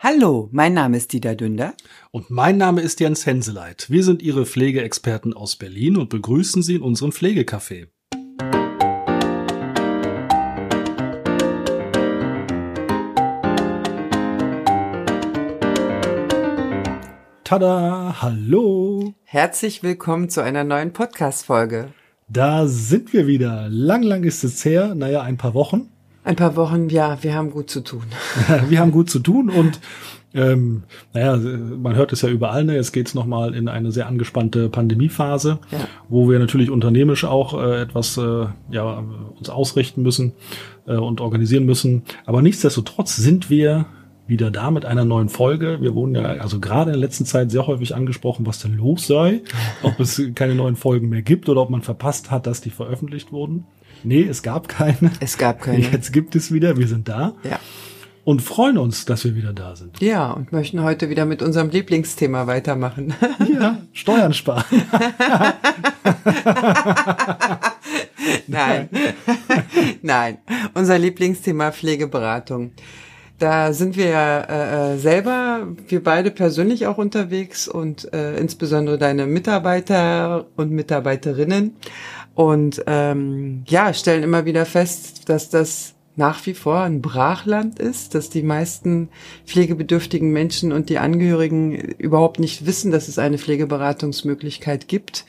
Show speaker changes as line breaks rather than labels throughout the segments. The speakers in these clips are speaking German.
Hallo, mein Name ist Dieter Dünder.
Und mein Name ist Jens Henseleit. Wir sind Ihre Pflegeexperten aus Berlin und begrüßen Sie in unserem Pflegecafé. Tada, hallo.
Herzlich willkommen zu einer neuen Podcast-Folge.
Da sind wir wieder. Lang, lang ist es her. Naja, ein paar Wochen.
Ein paar Wochen, ja, wir haben gut zu tun.
wir haben gut zu tun und ähm, naja, man hört es ja überall, ne? jetzt geht's es nochmal in eine sehr angespannte Pandemiephase, ja. wo wir natürlich unternehmisch auch äh, etwas äh, ja, uns ausrichten müssen äh, und organisieren müssen. Aber nichtsdestotrotz sind wir wieder da mit einer neuen Folge. Wir wurden ja also gerade in der letzten Zeit sehr häufig angesprochen, was denn los sei, ob es keine neuen Folgen mehr gibt oder ob man verpasst hat, dass die veröffentlicht wurden. Nee, es gab keine.
Es gab keine.
Jetzt gibt es wieder, wir sind da.
Ja.
Und freuen uns, dass wir wieder da sind.
Ja, und möchten heute wieder mit unserem Lieblingsthema weitermachen.
Ja, Steuern sparen.
Nein. Nein. Unser Lieblingsthema Pflegeberatung. Da sind wir ja äh, äh, selber, wir beide persönlich auch unterwegs und äh, insbesondere deine Mitarbeiter und Mitarbeiterinnen. Und ähm, ja, stellen immer wieder fest, dass das nach wie vor ein Brachland ist, dass die meisten pflegebedürftigen Menschen und die Angehörigen überhaupt nicht wissen, dass es eine Pflegeberatungsmöglichkeit gibt.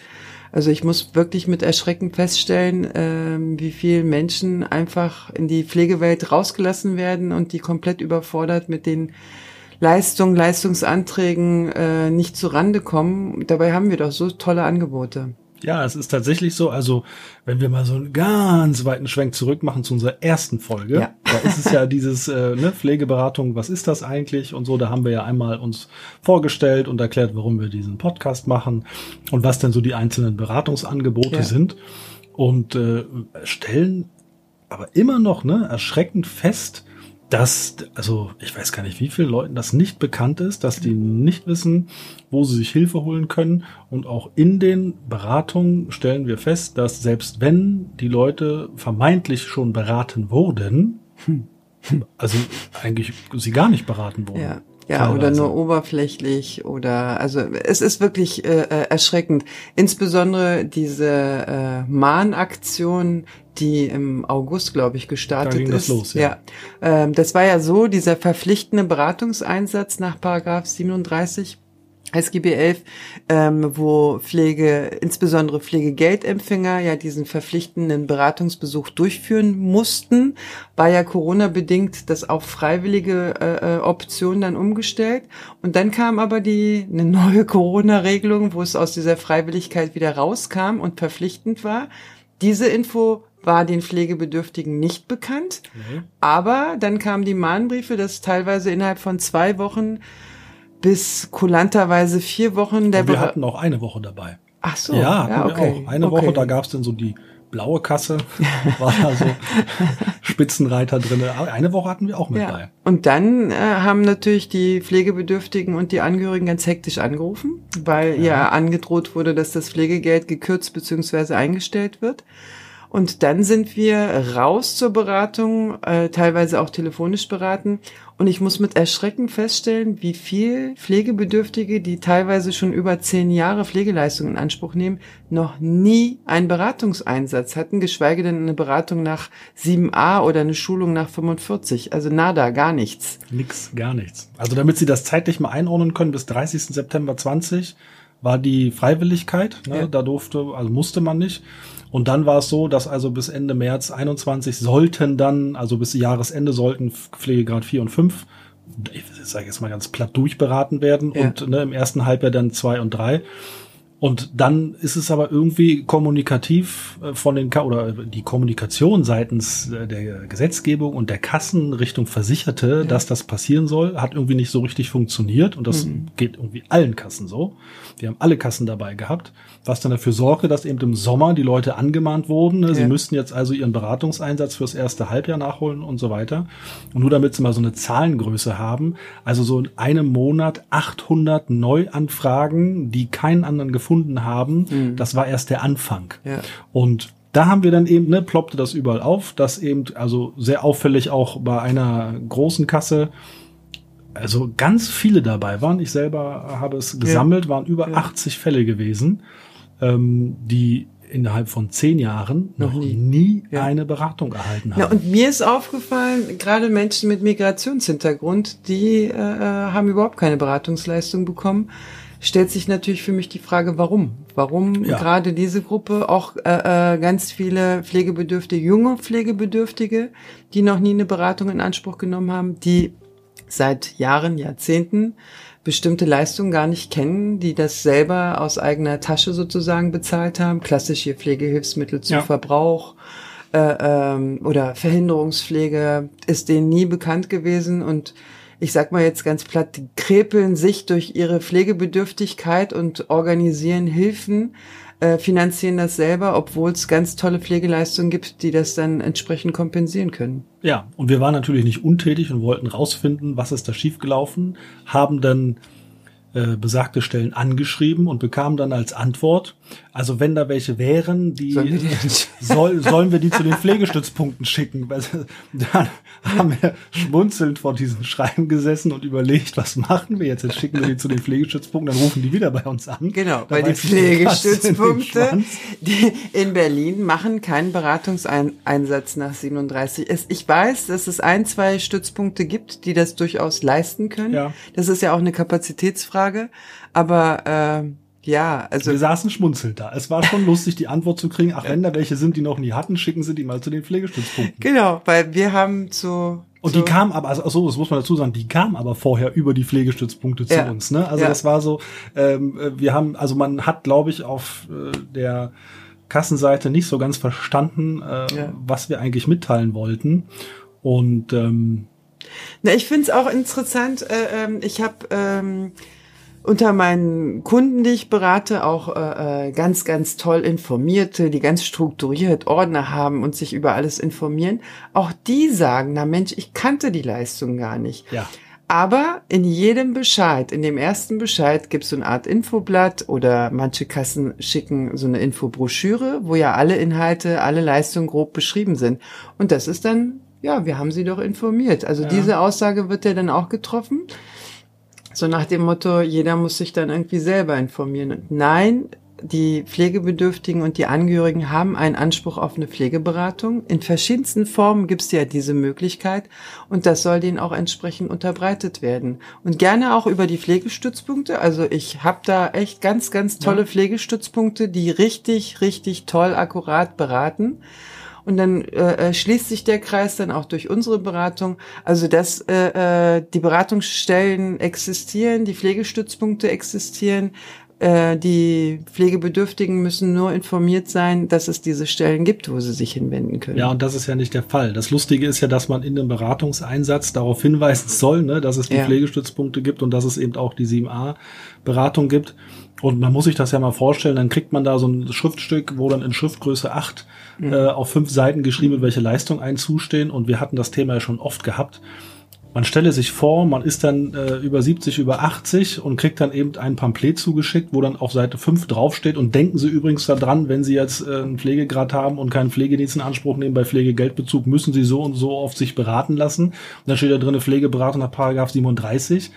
Also ich muss wirklich mit Erschrecken feststellen, ähm, wie viele Menschen einfach in die Pflegewelt rausgelassen werden und die komplett überfordert mit den Leistungen, Leistungsanträgen äh, nicht zu Rande kommen. Dabei haben wir doch so tolle Angebote.
Ja, es ist tatsächlich so. Also, wenn wir mal so einen ganz weiten Schwenk zurück machen zu unserer ersten Folge, ja. da ist es ja dieses äh, ne, Pflegeberatung, was ist das eigentlich und so. Da haben wir ja einmal uns vorgestellt und erklärt, warum wir diesen Podcast machen und was denn so die einzelnen Beratungsangebote ja. sind und äh, stellen aber immer noch ne, erschreckend fest, dass, also ich weiß gar nicht, wie vielen Leuten das nicht bekannt ist, dass die nicht wissen, wo sie sich Hilfe holen können. Und auch in den Beratungen stellen wir fest, dass selbst wenn die Leute vermeintlich schon beraten wurden, hm, also eigentlich sie gar nicht beraten wurden.
Ja. Ja, oder nur oberflächlich oder also es ist wirklich äh, äh, erschreckend. Insbesondere diese äh, Mahnaktion, die im August, glaube ich, gestartet da ging ist.
Das los,
ja. ja. Ähm, das war ja so, dieser verpflichtende Beratungseinsatz nach Paragraph 37 SGB 11, ähm, wo Pflege, insbesondere Pflegegeldempfänger, ja diesen verpflichtenden Beratungsbesuch durchführen mussten, war ja Corona-bedingt das auf freiwillige äh, äh, Option dann umgestellt. Und dann kam aber die eine neue Corona-Regelung, wo es aus dieser Freiwilligkeit wieder rauskam und verpflichtend war. Diese Info war den Pflegebedürftigen nicht bekannt. Mhm. Aber dann kamen die Mahnbriefe, dass teilweise innerhalb von zwei Wochen bis kulanterweise vier Wochen
der. Und wir hatten auch eine Woche dabei.
Ach so.
Ja, ja okay. Eine okay. Woche, da gab's dann so die blaue Kasse, war da so Spitzenreiter drin. Eine Woche hatten wir auch mit ja. bei.
Und dann äh, haben natürlich die Pflegebedürftigen und die Angehörigen ganz hektisch angerufen, weil ja, ja angedroht wurde, dass das Pflegegeld gekürzt bzw. eingestellt wird. Und dann sind wir raus zur Beratung, äh, teilweise auch telefonisch beraten. Und ich muss mit Erschrecken feststellen, wie viel Pflegebedürftige, die teilweise schon über zehn Jahre Pflegeleistung in Anspruch nehmen, noch nie einen Beratungseinsatz hatten, geschweige denn eine Beratung nach 7a oder eine Schulung nach 45. Also nada, gar nichts.
Nix, gar nichts. Also damit Sie das zeitlich mal einordnen können, bis 30. September 20 war die Freiwilligkeit. Ne? Ja. Da durfte, also musste man nicht. Und dann war es so, dass also bis Ende März 21 sollten dann, also bis Jahresende sollten Pflegegrad 4 und 5, ich sage jetzt mal ganz platt, durchberaten werden ja. und ne, im ersten Halbjahr dann 2 und 3. Und dann ist es aber irgendwie kommunikativ äh, von den Ka oder die Kommunikation seitens äh, der Gesetzgebung und der Kassen Richtung Versicherte, ja. dass das passieren soll, hat irgendwie nicht so richtig funktioniert und das mhm. geht irgendwie allen Kassen so. Wir haben alle Kassen dabei gehabt, was dann dafür sorgte, dass eben im Sommer die Leute angemahnt wurden. Ne? Ja. Sie müssten jetzt also ihren Beratungseinsatz fürs erste Halbjahr nachholen und so weiter. Und nur damit sie mal so eine Zahlengröße haben, also so in einem Monat 800 Neuanfragen, die keinen anderen gefunden gefunden haben, mhm. das war erst der Anfang.
Ja.
Und da haben wir dann eben, ne, ploppte das überall auf, dass eben, also sehr auffällig auch bei einer großen Kasse also ganz viele dabei waren. Ich selber habe es gesammelt, waren über ja. 80 Fälle gewesen, ähm, die innerhalb von zehn Jahren noch, noch nie, nie ja. eine Beratung erhalten haben. Ja,
und mir ist aufgefallen, gerade Menschen mit Migrationshintergrund, die äh, äh, haben überhaupt keine Beratungsleistung bekommen. Stellt sich natürlich für mich die Frage, warum? Warum ja. gerade diese Gruppe, auch äh, äh, ganz viele Pflegebedürftige, junge Pflegebedürftige, die noch nie eine Beratung in Anspruch genommen haben, die seit Jahren, Jahrzehnten bestimmte Leistungen gar nicht kennen, die das selber aus eigener Tasche sozusagen bezahlt haben, klassische Pflegehilfsmittel zu ja. Verbrauch äh, ähm, oder Verhinderungspflege, ist denen nie bekannt gewesen und ich sag mal jetzt ganz platt, die krepeln sich durch ihre Pflegebedürftigkeit und organisieren Hilfen, äh, finanzieren das selber, obwohl es ganz tolle Pflegeleistungen gibt, die das dann entsprechend kompensieren können.
Ja, und wir waren natürlich nicht untätig und wollten rausfinden, was ist da schiefgelaufen, haben dann äh, besagte Stellen angeschrieben und bekamen dann als Antwort, also wenn da welche wären, die, sollen wir, die soll, sollen wir die zu den Pflegestützpunkten schicken. Dann haben wir schmunzelnd vor diesem Schreiben gesessen und überlegt, was machen wir jetzt? Jetzt schicken wir die zu den Pflegestützpunkten, dann rufen die wieder bei uns an.
Genau, weil die Pflegestützpunkte die in Berlin machen keinen Beratungseinsatz nach 37. Ich weiß, dass es ein, zwei Stützpunkte gibt, die das durchaus leisten können. Ja. Das ist ja auch eine Kapazitätsfrage. Aber äh, ja, also.
Wir saßen schmunzelnd da. Es war schon lustig, die Antwort zu kriegen. Ach, wenn da welche sind, die noch nie hatten, schicken sie die mal zu den Pflegestützpunkten.
Genau, weil wir haben zu.
Und die kam aber, also so, das muss man dazu sagen, die kam aber vorher über die Pflegestützpunkte zu ja. uns. Ne? Also ja. das war so, ähm, wir haben, also man hat, glaube ich, auf äh, der Kassenseite nicht so ganz verstanden, äh, ja. was wir eigentlich mitteilen wollten. Und ähm,
Na, ich finde es auch interessant. Äh, ähm, ich habe ähm, unter meinen Kunden, die ich berate, auch äh, äh, ganz, ganz toll informierte, die ganz strukturiert Ordner haben und sich über alles informieren. Auch die sagen, na Mensch, ich kannte die Leistung gar nicht.
Ja.
Aber in jedem Bescheid, in dem ersten Bescheid gibt es so eine Art Infoblatt oder manche Kassen schicken so eine Infobroschüre, wo ja alle Inhalte, alle Leistungen grob beschrieben sind. Und das ist dann, ja, wir haben sie doch informiert. Also ja. diese Aussage wird ja dann auch getroffen. So nach dem Motto, jeder muss sich dann irgendwie selber informieren. Und nein, die Pflegebedürftigen und die Angehörigen haben einen Anspruch auf eine Pflegeberatung. In verschiedensten Formen gibt es ja diese Möglichkeit und das soll denen auch entsprechend unterbreitet werden. Und gerne auch über die Pflegestützpunkte. Also ich habe da echt ganz, ganz tolle ja. Pflegestützpunkte, die richtig, richtig toll, akkurat beraten. Und dann äh, äh, schließt sich der Kreis dann auch durch unsere Beratung. Also dass äh, äh, die Beratungsstellen existieren, die Pflegestützpunkte existieren, äh, die Pflegebedürftigen müssen nur informiert sein, dass es diese Stellen gibt, wo sie sich hinwenden können.
Ja, und das ist ja nicht der Fall. Das Lustige ist ja, dass man in dem Beratungseinsatz darauf hinweisen soll, ne, dass es die ja. Pflegestützpunkte gibt und dass es eben auch die 7a-Beratung gibt. Und man muss sich das ja mal vorstellen, dann kriegt man da so ein Schriftstück, wo dann in Schriftgröße 8 mhm. äh, auf fünf Seiten geschrieben wird, welche Leistungen einen zustehen. Und wir hatten das Thema ja schon oft gehabt. Man stelle sich vor, man ist dann äh, über 70, über 80 und kriegt dann eben ein Pamphlet zugeschickt, wo dann auf Seite 5 draufsteht. Und denken Sie übrigens daran, wenn Sie jetzt äh, einen Pflegegrad haben und keinen Pflegedienst in Anspruch nehmen bei Pflegegeldbezug, müssen Sie so und so oft sich beraten lassen. Und dann steht da drin Pflegeberatung nach Paragraph 37.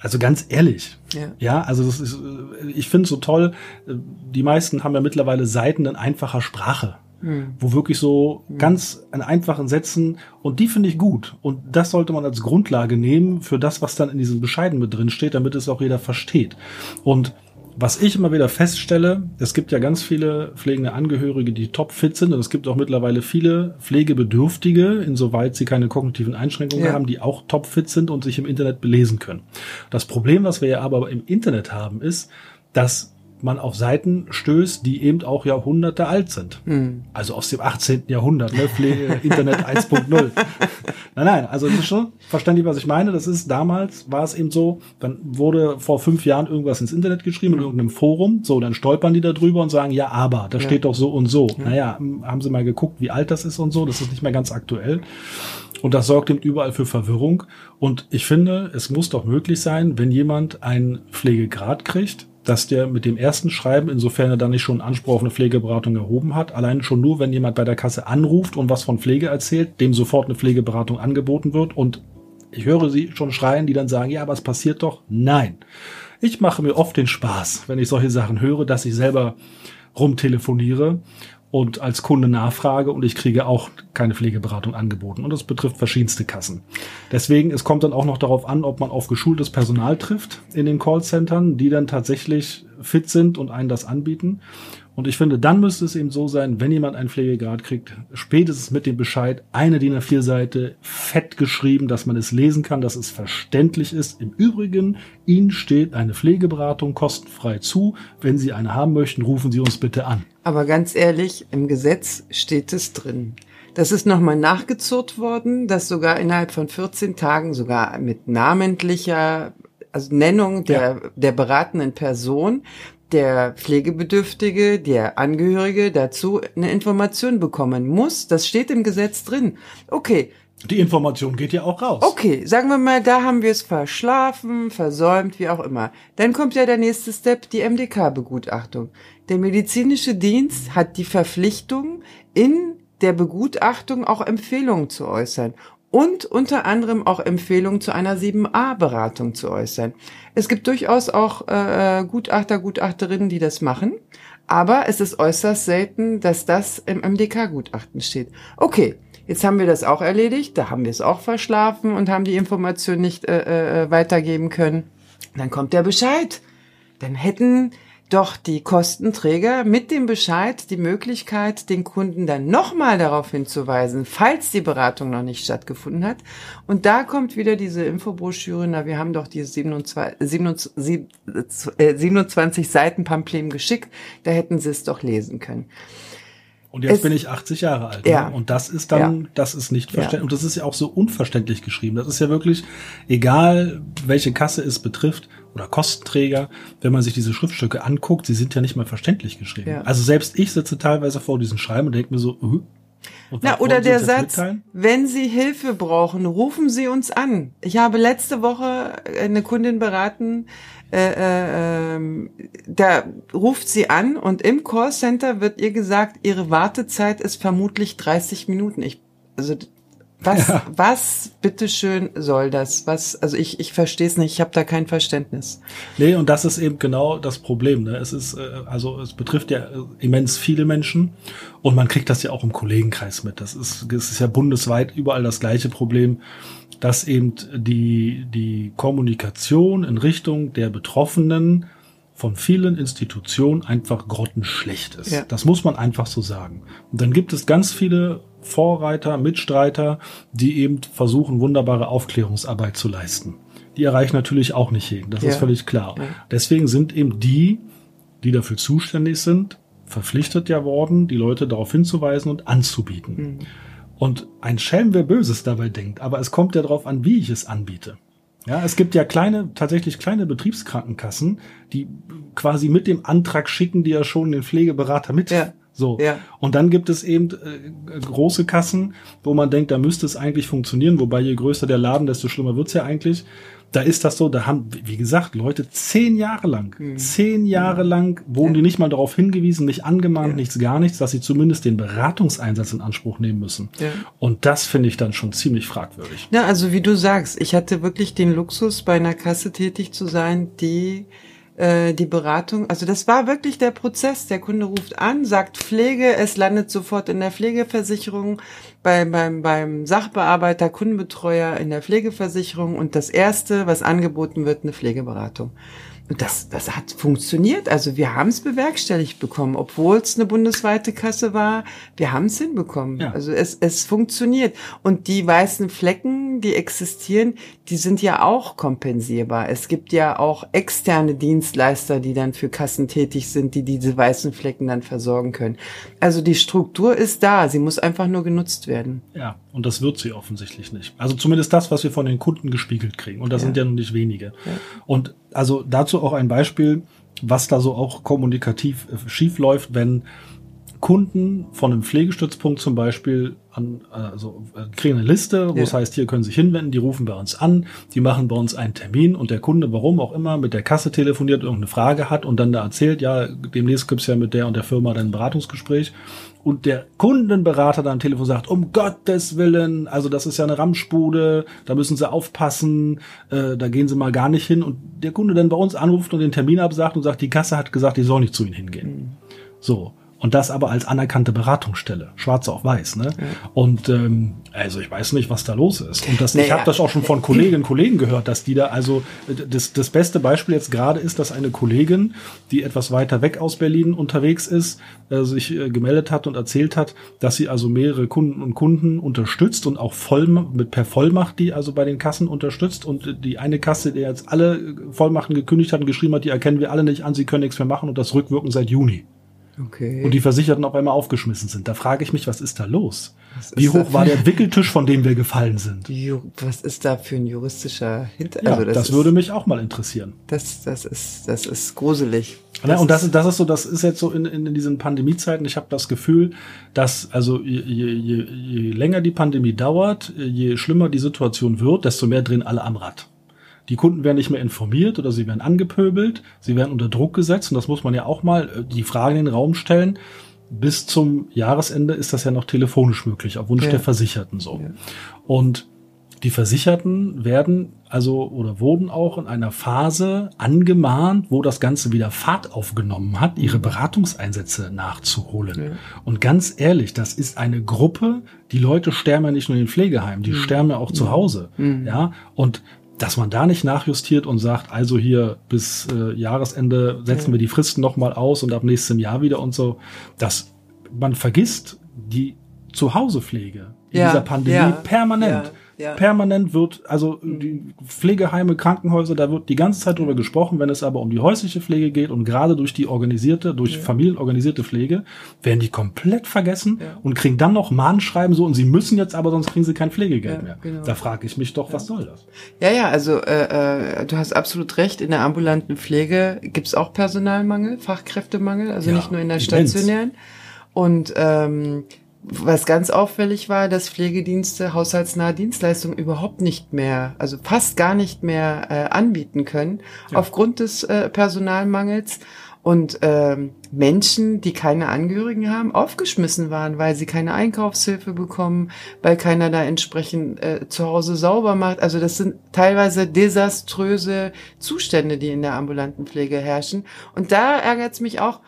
Also ganz ehrlich. Ja, ja also das ist, äh, ich finde es so toll. Äh, die meisten haben ja mittlerweile Seiten in einfacher Sprache. Hm. Wo wirklich so hm. ganz in einfachen Sätzen und die finde ich gut. Und das sollte man als Grundlage nehmen für das, was dann in diesen Bescheiden mit drin steht, damit es auch jeder versteht. Und was ich immer wieder feststelle, es gibt ja ganz viele pflegende Angehörige, die topfit sind und es gibt auch mittlerweile viele Pflegebedürftige, insoweit sie keine kognitiven Einschränkungen ja. haben, die auch topfit sind und sich im Internet belesen können. Das Problem, was wir ja aber im Internet haben, ist, dass man auf Seiten stößt, die eben auch Jahrhunderte alt sind. Mhm. Also aus dem 18. Jahrhundert, ne? Internet 1.0. nein, nein, also das ist schon verständlich, was ich meine. Das ist damals, war es eben so, dann wurde vor fünf Jahren irgendwas ins Internet geschrieben, in irgendeinem Forum, so, dann stolpern die da drüber und sagen, ja, aber, da ja. steht doch so und so. Ja. Naja, haben sie mal geguckt, wie alt das ist und so, das ist nicht mehr ganz aktuell. Und das sorgt eben überall für Verwirrung. Und ich finde, es muss doch möglich sein, wenn jemand einen Pflegegrad kriegt, dass der mit dem ersten Schreiben, insofern er dann nicht schon Anspruch auf eine Pflegeberatung erhoben hat, allein schon nur, wenn jemand bei der Kasse anruft und was von Pflege erzählt, dem sofort eine Pflegeberatung angeboten wird und Ich höre sie schon schreien, die dann sagen, ja, aber es passiert doch. Nein. Ich mache mir oft den Spaß, wenn ich solche Sachen höre, dass ich selber rumtelefoniere und als Kunde nachfrage und ich kriege auch keine Pflegeberatung angeboten. Und das betrifft verschiedenste Kassen. Deswegen, es kommt dann auch noch darauf an, ob man auf geschultes Personal trifft in den Callcentern, die dann tatsächlich fit sind und einen das anbieten. Und ich finde, dann müsste es eben so sein, wenn jemand einen Pflegegrad kriegt, spätestens mit dem Bescheid, eine DIN A4-Seite, fett geschrieben, dass man es lesen kann, dass es verständlich ist. Im Übrigen, Ihnen steht eine Pflegeberatung kostenfrei zu. Wenn Sie eine haben möchten, rufen Sie uns bitte an.
Aber ganz ehrlich, im Gesetz steht es drin. Das ist nochmal nachgezurrt worden, dass sogar innerhalb von 14 Tagen sogar mit namentlicher also Nennung der, ja. der beratenden Person der Pflegebedürftige, der Angehörige dazu eine Information bekommen muss. Das steht im Gesetz drin. Okay.
Die Information geht ja auch raus.
Okay, sagen wir mal, da haben wir es verschlafen, versäumt, wie auch immer. Dann kommt ja der nächste Step, die MDK-Begutachtung. Der medizinische Dienst hat die Verpflichtung, in der Begutachtung auch Empfehlungen zu äußern und unter anderem auch Empfehlungen zu einer 7a-Beratung zu äußern. Es gibt durchaus auch äh, Gutachter, Gutachterinnen, die das machen, aber es ist äußerst selten, dass das im MDK-Gutachten steht. Okay, jetzt haben wir das auch erledigt, da haben wir es auch verschlafen und haben die Information nicht äh, äh, weitergeben können. Dann kommt der Bescheid. Dann hätten doch die Kostenträger mit dem Bescheid die Möglichkeit, den Kunden dann nochmal darauf hinzuweisen, falls die Beratung noch nicht stattgefunden hat. Und da kommt wieder diese Infobroschüre, na, wir haben doch diese 27, 27, 27 Seiten Pamphlet geschickt, da hätten sie es doch lesen können.
Und jetzt es, bin ich 80 Jahre alt.
Ja.
Ne? Und das ist dann, ja. das ist nicht verständlich. Ja. Und das ist ja auch so unverständlich geschrieben. Das ist ja wirklich, egal welche Kasse es betrifft oder Kostenträger, wenn man sich diese Schriftstücke anguckt, sie sind ja nicht mal verständlich geschrieben. Ja. Also selbst ich sitze teilweise vor diesen Schreiben und denke mir so, uh,
na, oder der Satz, mitteilen? wenn Sie Hilfe brauchen, rufen Sie uns an. Ich habe letzte Woche eine Kundin beraten, äh, äh, ähm, da ruft sie an und im Callcenter wird ihr gesagt, ihre Wartezeit ist vermutlich 30 Minuten. Ich, also was, ja. was bitteschön soll das? Was, also ich, ich verstehe es nicht, ich habe da kein Verständnis.
Nee, und das ist eben genau das Problem. Ne? Es ist, äh, also es betrifft ja äh, immens viele Menschen und man kriegt das ja auch im Kollegenkreis mit. Das ist, das ist ja bundesweit überall das gleiche Problem, dass eben die, die Kommunikation in Richtung der Betroffenen von vielen Institutionen einfach grottenschlecht ist. Ja. Das muss man einfach so sagen. Und dann gibt es ganz viele Vorreiter, Mitstreiter, die eben versuchen, wunderbare Aufklärungsarbeit zu leisten. Die erreichen natürlich auch nicht jeden, das ja. ist völlig klar. Ja. Deswegen sind eben die, die dafür zuständig sind, verpflichtet ja worden, die Leute darauf hinzuweisen und anzubieten. Mhm. Und ein Schelm, wer Böses dabei denkt, aber es kommt ja darauf an, wie ich es anbiete. Ja, es gibt ja kleine, tatsächlich kleine Betriebskrankenkassen, die quasi mit dem Antrag schicken, die ja schon den Pflegeberater mit. Ja. So. Ja. Und dann gibt es eben äh, große Kassen, wo man denkt, da müsste es eigentlich funktionieren, wobei je größer der Laden, desto schlimmer wird's ja eigentlich da ist das so, da haben, wie gesagt, Leute zehn Jahre lang, mhm. zehn Jahre lang wurden ja. die nicht mal darauf hingewiesen, nicht angemahnt, ja. nichts, gar nichts, dass sie zumindest den Beratungseinsatz in Anspruch nehmen müssen. Ja. Und das finde ich dann schon ziemlich fragwürdig.
Ja, also wie du sagst, ich hatte wirklich den Luxus, bei einer Kasse tätig zu sein, die äh, die Beratung, also das war wirklich der Prozess. Der Kunde ruft an, sagt Pflege, es landet sofort in der Pflegeversicherung, beim, beim, beim Sachbearbeiter, Kundenbetreuer in der Pflegeversicherung und das erste, was angeboten wird, eine Pflegeberatung. Und das, das hat funktioniert. Also wir haben es bewerkstelligt bekommen, obwohl es eine bundesweite Kasse war. Wir haben es hinbekommen. Ja. Also es, es funktioniert. Und die weißen Flecken, die existieren, die sind ja auch kompensierbar. Es gibt ja auch externe Dienstleister, die dann für Kassen tätig sind, die diese weißen Flecken dann versorgen können. Also die Struktur ist da. Sie muss einfach nur genutzt werden.
Ja, und das wird sie offensichtlich nicht. Also zumindest das, was wir von den Kunden gespiegelt kriegen. Und das ja. sind ja noch nicht wenige. Ja. Und also dazu auch ein Beispiel, was da so auch kommunikativ äh, schief läuft, wenn Kunden von einem Pflegestützpunkt zum Beispiel an, also äh, kriegen eine Liste, wo ja. es heißt, hier können Sie sich hinwenden, die rufen bei uns an, die machen bei uns einen Termin und der Kunde, warum auch immer, mit der Kasse telefoniert, irgendeine Frage hat und dann da erzählt, ja, demnächst gibt's ja mit der und der Firma dann ein Beratungsgespräch und der Kundenberater dann am Telefon sagt, um Gottes Willen, also das ist ja eine Ramschbude, da müssen Sie aufpassen, äh, da gehen Sie mal gar nicht hin und der Kunde dann bei uns anruft und den Termin absagt und sagt, die Kasse hat gesagt, ich soll nicht zu Ihnen hingehen. Mhm. So. Und das aber als anerkannte Beratungsstelle, schwarz auf weiß. Ne? Ja. Und ähm, also ich weiß nicht, was da los ist. Und das, naja. ich habe das auch schon von Kolleginnen und Kollegen gehört, dass die da, also das, das beste Beispiel jetzt gerade ist, dass eine Kollegin, die etwas weiter weg aus Berlin unterwegs ist, äh, sich äh, gemeldet hat und erzählt hat, dass sie also mehrere Kunden und Kunden unterstützt und auch voll mit per Vollmacht die also bei den Kassen unterstützt. Und die eine Kasse, die jetzt alle Vollmachten gekündigt hat und geschrieben hat, die erkennen wir alle nicht an, sie können nichts mehr machen und das rückwirken seit Juni. Okay. Und die Versicherten auf einmal aufgeschmissen sind. Da frage ich mich, was ist da los? Was Wie hoch war der Wickeltisch, von dem wir gefallen sind?
Was ist da für ein juristischer Hintergrund?
Ja, also das, das ist, würde mich auch mal interessieren.
Das, das ist, das ist gruselig.
Das ja, und das, ist, das ist so, das ist jetzt so in, in, in diesen Pandemiezeiten. Ich habe das Gefühl, dass also je, je, je länger die Pandemie dauert, je schlimmer die Situation wird, desto mehr drehen alle am Rad. Die Kunden werden nicht mehr informiert oder sie werden angepöbelt, sie werden unter Druck gesetzt und das muss man ja auch mal äh, die Frage in den Raum stellen. Bis zum Jahresende ist das ja noch telefonisch möglich, auf Wunsch ja. der Versicherten so. Ja. Und die Versicherten werden also oder wurden auch in einer Phase angemahnt, wo das Ganze wieder Fahrt aufgenommen hat, ihre Beratungseinsätze nachzuholen. Ja. Und ganz ehrlich, das ist eine Gruppe, die Leute sterben ja nicht nur in den Pflegeheimen, die mhm. sterben ja auch zu Hause. Mhm. Ja, und dass man da nicht nachjustiert und sagt, also hier bis äh, Jahresende setzen ja. wir die Fristen nochmal aus und ab nächstem Jahr wieder und so, dass man vergisst die Zuhausepflege in ja. dieser Pandemie ja. permanent. Ja. Permanent wird, also die Pflegeheime, Krankenhäuser, da wird die ganze Zeit drüber gesprochen. Wenn es aber um die häusliche Pflege geht und gerade durch die organisierte, durch ja. familienorganisierte Pflege, werden die komplett vergessen ja. und kriegen dann noch Mahnschreiben so und sie müssen jetzt aber, sonst kriegen sie kein Pflegegeld mehr. Genau. Da frage ich mich doch, was soll das?
Ja, ja, also äh, äh, du hast absolut recht. In der ambulanten Pflege gibt's auch Personalmangel, Fachkräftemangel, also nicht nur in der stationären. Und ähm, was ganz auffällig war, dass Pflegedienste haushaltsnahe Dienstleistungen überhaupt nicht mehr, also fast gar nicht mehr äh, anbieten können, ja. aufgrund des äh, Personalmangels und ähm, Menschen, die keine Angehörigen haben, aufgeschmissen waren, weil sie keine Einkaufshilfe bekommen, weil keiner da entsprechend äh, zu Hause sauber macht. Also das sind teilweise desaströse Zustände, die in der ambulanten Pflege herrschen. Und da ärgert es mich auch,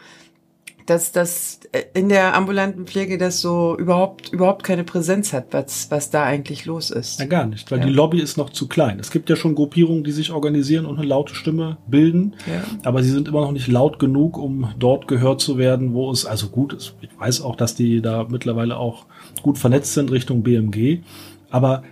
dass das äh, in der ambulanten Pflege das so überhaupt überhaupt keine Präsenz hat, was was da eigentlich los ist.
Ja, gar nicht, weil ja. die Lobby ist noch zu klein. Es gibt ja schon Gruppierungen, die sich organisieren und eine laute Stimme bilden, ja. aber sie sind immer noch nicht laut genug, um dort gehört zu werden, wo es also gut ist. Ich weiß auch, dass die da mittlerweile auch gut vernetzt sind Richtung BMG, aber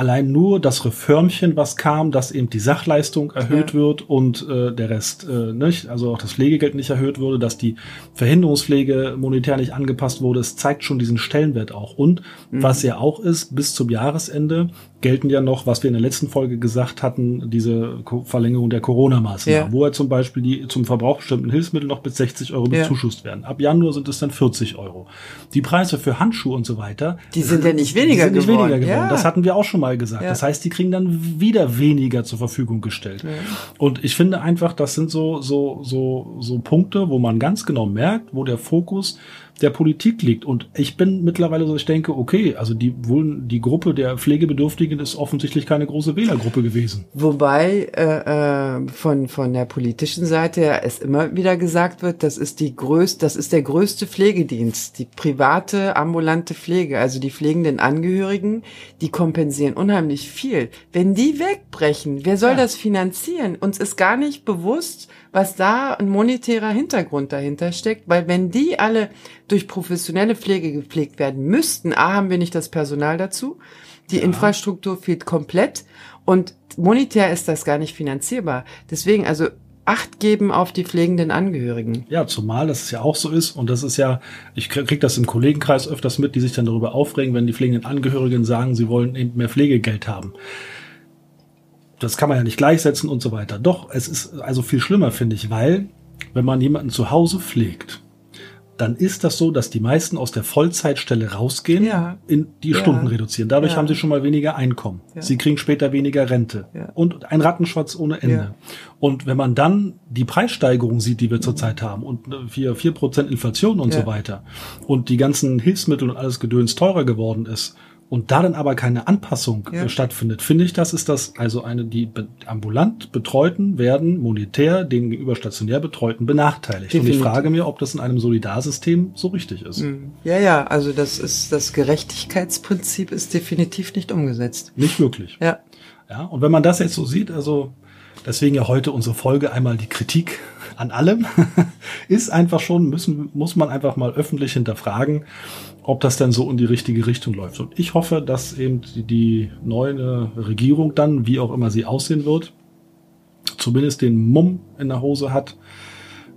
allein nur das Reformchen, was kam, dass eben die Sachleistung erhöht ja. wird und äh, der Rest äh, nicht, also auch das Pflegegeld nicht erhöht wurde, dass die Verhinderungspflege monetär nicht angepasst wurde, es zeigt schon diesen Stellenwert auch. Und mhm. was ja auch ist, bis zum Jahresende gelten ja noch, was wir in der letzten Folge gesagt hatten, diese Verlängerung der Corona-Maßnahmen, ja. wo ja zum Beispiel die zum Verbrauch bestimmten Hilfsmittel noch bis 60 Euro ja. bezuschusst werden. Ab Januar sind es dann 40 Euro. Die Preise für Handschuhe und so weiter,
die sind ja nicht weniger
die sind geworden. Nicht weniger geworden. Ja. Das hatten wir auch schon mal gesagt. Das heißt, die kriegen dann wieder weniger zur Verfügung gestellt. Und ich finde einfach, das sind so so so so Punkte, wo man ganz genau merkt, wo der Fokus der Politik liegt. Und ich bin mittlerweile so, ich denke, okay, also die wohl die Gruppe der Pflegebedürftigen ist offensichtlich keine große Wählergruppe gewesen.
Wobei äh, äh, von von der politischen Seite es immer wieder gesagt wird, das ist die größte, das ist der größte Pflegedienst, die private ambulante Pflege, also die pflegenden Angehörigen, die kompensieren unheimlich viel. Wenn die wegbrechen, wer soll ja. das finanzieren? Uns ist gar nicht bewusst, was da ein monetärer Hintergrund dahinter steckt, weil wenn die alle durch professionelle Pflege gepflegt werden müssten, A, haben wir nicht das Personal dazu, die ja. Infrastruktur fehlt komplett und monetär ist das gar nicht finanzierbar. Deswegen, also Acht geben auf die pflegenden Angehörigen.
Ja, zumal das ja auch so ist und das ist ja, ich krieg das im Kollegenkreis öfters mit, die sich dann darüber aufregen, wenn die pflegenden Angehörigen sagen, sie wollen eben mehr Pflegegeld haben das kann man ja nicht gleichsetzen und so weiter. Doch, es ist also viel schlimmer, finde ich, weil wenn man jemanden zu Hause pflegt, dann ist das so, dass die meisten aus der Vollzeitstelle rausgehen,
Ja.
in die
Ja.
Stunden reduzieren. Dadurch
Ja.
haben sie schon mal weniger Einkommen. Sie kriegen später weniger Rente. Und ein Rattenschwarz ohne Ende. Und wenn man dann die Preissteigerung sieht, die wir zurzeit haben, und äh, vier vier Prozent Inflation und so weiter, und die ganzen Hilfsmittel und alles Gedöns teurer geworden ist, und da dann aber keine Anpassung
Ja.
äh, stattfindet, finde ich, das ist das, also eine, die be ambulant Betreuten werden monetär den gegenüber stationär Betreuten benachteiligt. Und ich
Definitiv.
frage mir, ob das in einem Solidarsystem so richtig ist.
Mhm. Ja, ja, also das ist, das Gerechtigkeitsprinzip ist definitiv nicht umgesetzt.
Nicht wirklich.
Ja.
Ja, und wenn man das jetzt so sieht, also deswegen ja heute unsere Folge einmal die Kritik an allem, ist einfach schon, müssen, muss man einfach mal öffentlich hinterfragen, ob das denn so in die richtige Richtung läuft. Und ich hoffe, dass eben die, die neue Regierung dann, wie auch immer sie aussehen wird, zumindest den Mumm in der Hose hat,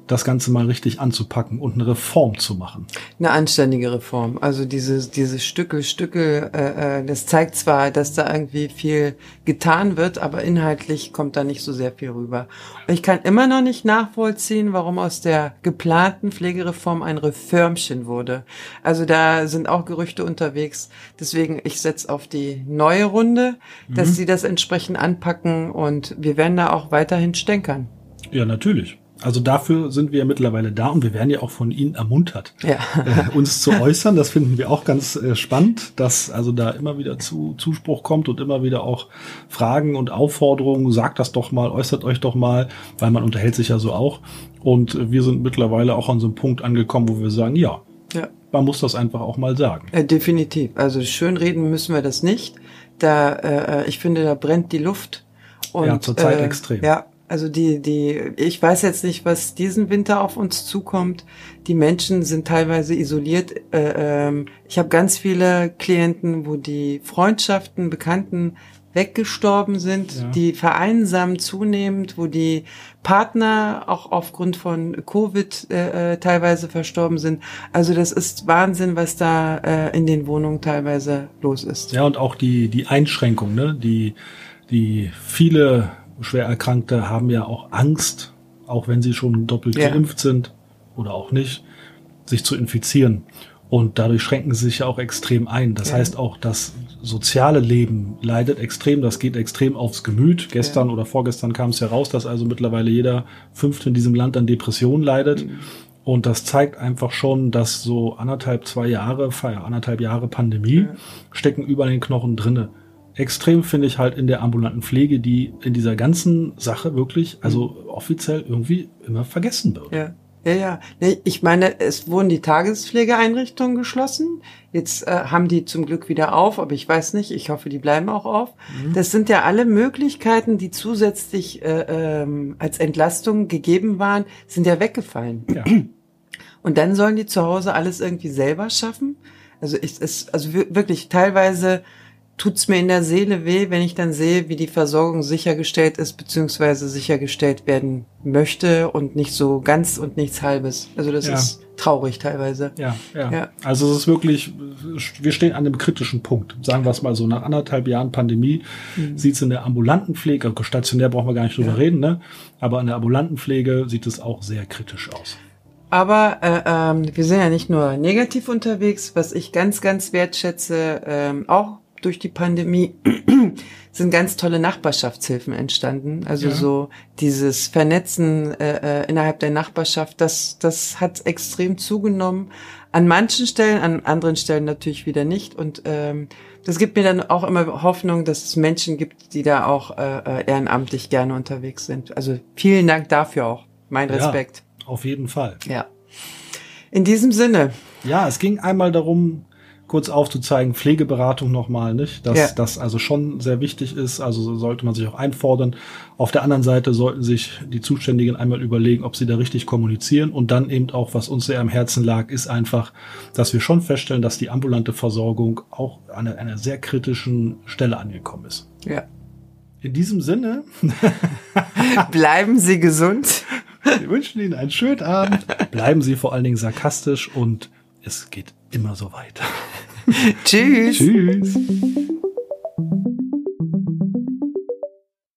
das Ganze mal richtig anzupacken und eine Reform zu machen.
Eine anständige Reform. Also diese, diese Stücke, Stücke, äh, äh, das zeigt zwar, dass da irgendwie viel getan wird, aber inhaltlich kommt da nicht so sehr viel rüber. Und ich kann immer noch nicht nachvollziehen, warum aus der geplanten Pflegereform ein Reformchen wurde. Also da sind auch Gerüchte unterwegs. Deswegen, ich setze auf die neue Runde, dass sie das entsprechend anpacken und wir werden da auch weiterhin stänkern.
Ja, natürlich. Also dafür sind wir ja mittlerweile da und wir werden ja auch von Ihnen ermuntert.
Ja.
äh, uns zu äußern. Das finden wir auch ganz äh, spannend, dass also da immer wieder zu Zuspruch kommt und immer wieder auch Fragen und Aufforderungen. Sagt das doch mal, äußert euch doch mal, weil man unterhält sich ja so auch. Und äh, wir sind mittlerweile auch an so einem Punkt angekommen, wo wir sagen, ja,
Ja.
man muss das einfach auch mal sagen.
Äh, definitiv. Also schönreden müssen wir das nicht. Da, äh, ich finde, da brennt die Luft. Und,
Ja, zurzeit
äh,
extrem.
Ja, also die, die, ich weiß jetzt nicht, was diesen Winter auf uns zukommt. Die Menschen sind teilweise isoliert. Äh, ähm, ich habe ganz viele Klienten, wo die Freundschaften, Bekannten weggestorben sind,
Ja.
die vereinsamen zunehmend, wo die Partner auch aufgrund von Covid äh, äh, teilweise verstorben sind. Also das ist Wahnsinn, was da äh, in den Wohnungen teilweise los ist.
Ja, und auch die, die Einschränkung, ne? die, die viele Schwererkrankte haben ja auch Angst, auch wenn sie schon doppelt
Ja.
geimpft sind oder auch nicht, sich zu infizieren. Und dadurch schränken sie sich ja auch extrem ein. Das
Ja.
heißt auch, das soziale Leben leidet extrem, das geht extrem aufs Gemüt. Gestern oder vorgestern kam es ja raus, dass also mittlerweile jeder Fünfte in diesem Land an Depressionen leidet.
Mhm.
Und das zeigt einfach schon, dass so anderthalb, zwei Jahre, ja, anderthalb Jahre Pandemie
Ja.
stecken über den Knochen drinne. Extrem finde ich halt in der ambulanten Pflege, die in dieser ganzen Sache wirklich, also offiziell irgendwie immer vergessen wird.
Ja. Ja, ja. Ich meine, es wurden die Tagespflegeeinrichtungen geschlossen. Jetzt äh, haben die zum Glück wieder auf, aber ich weiß nicht. Ich hoffe, die bleiben auch auf. Das sind ja alle Möglichkeiten, die zusätzlich äh, ähm, als Entlastung gegeben waren, sind ja weggefallen.
Ja.
Und dann sollen die zu Hause alles irgendwie selber schaffen. Also ich, es, also wir- wirklich teilweise tut's mir in der Seele weh, wenn ich dann sehe, wie die Versorgung sichergestellt ist, beziehungsweise sichergestellt werden möchte und nicht so ganz und nichts halbes. Also das
Ja.
ist traurig teilweise.
Ja, ja,
Ja.
Also es ist wirklich, wir stehen an einem kritischen Punkt. Sagen wir es mal so, nach anderthalb Jahren Pandemie sieht es in der ambulanten Pflege, stationär brauchen wir gar nicht drüber
Ja.
reden, ne? aber in der ambulanten Pflege sieht es auch sehr kritisch aus.
Aber äh, ähm, wir sind ja nicht nur negativ unterwegs, was ich ganz, ganz wertschätze, ähm, auch durch die Pandemie sind ganz tolle Nachbarschaftshilfen entstanden. Also
Ja.
so dieses Vernetzen äh, äh, innerhalb der Nachbarschaft, das, das hat extrem zugenommen. An manchen Stellen, an anderen Stellen natürlich wieder nicht. Und ähm, das gibt mir dann auch immer Hoffnung, dass es Menschen gibt, die da auch äh, äh, ehrenamtlich gerne unterwegs sind. Also vielen Dank dafür auch. Mein
Ja.
Respekt.
Auf jeden Fall.
Ja. In diesem Sinne,
Ja, es ging einmal darum, kurz aufzuzeigen, Pflegeberatung nochmal, nicht? Dass
Ja.
das also schon sehr wichtig ist, also sollte man sich auch einfordern. Auf der anderen Seite sollten sich die Zuständigen einmal überlegen, ob sie da richtig kommunizieren und dann eben auch, was uns sehr am Herzen lag, ist einfach, dass wir schon feststellen, dass die ambulante Versorgung auch an einer, einer sehr kritischen Stelle angekommen ist.
ja.
In diesem Sinne,
Bleiben Sie gesund.
wir wünschen Ihnen einen schönen Abend. Bleiben Sie vor allen Dingen sarkastisch und es geht immer so weiter.
Tschüss.
Tschüss.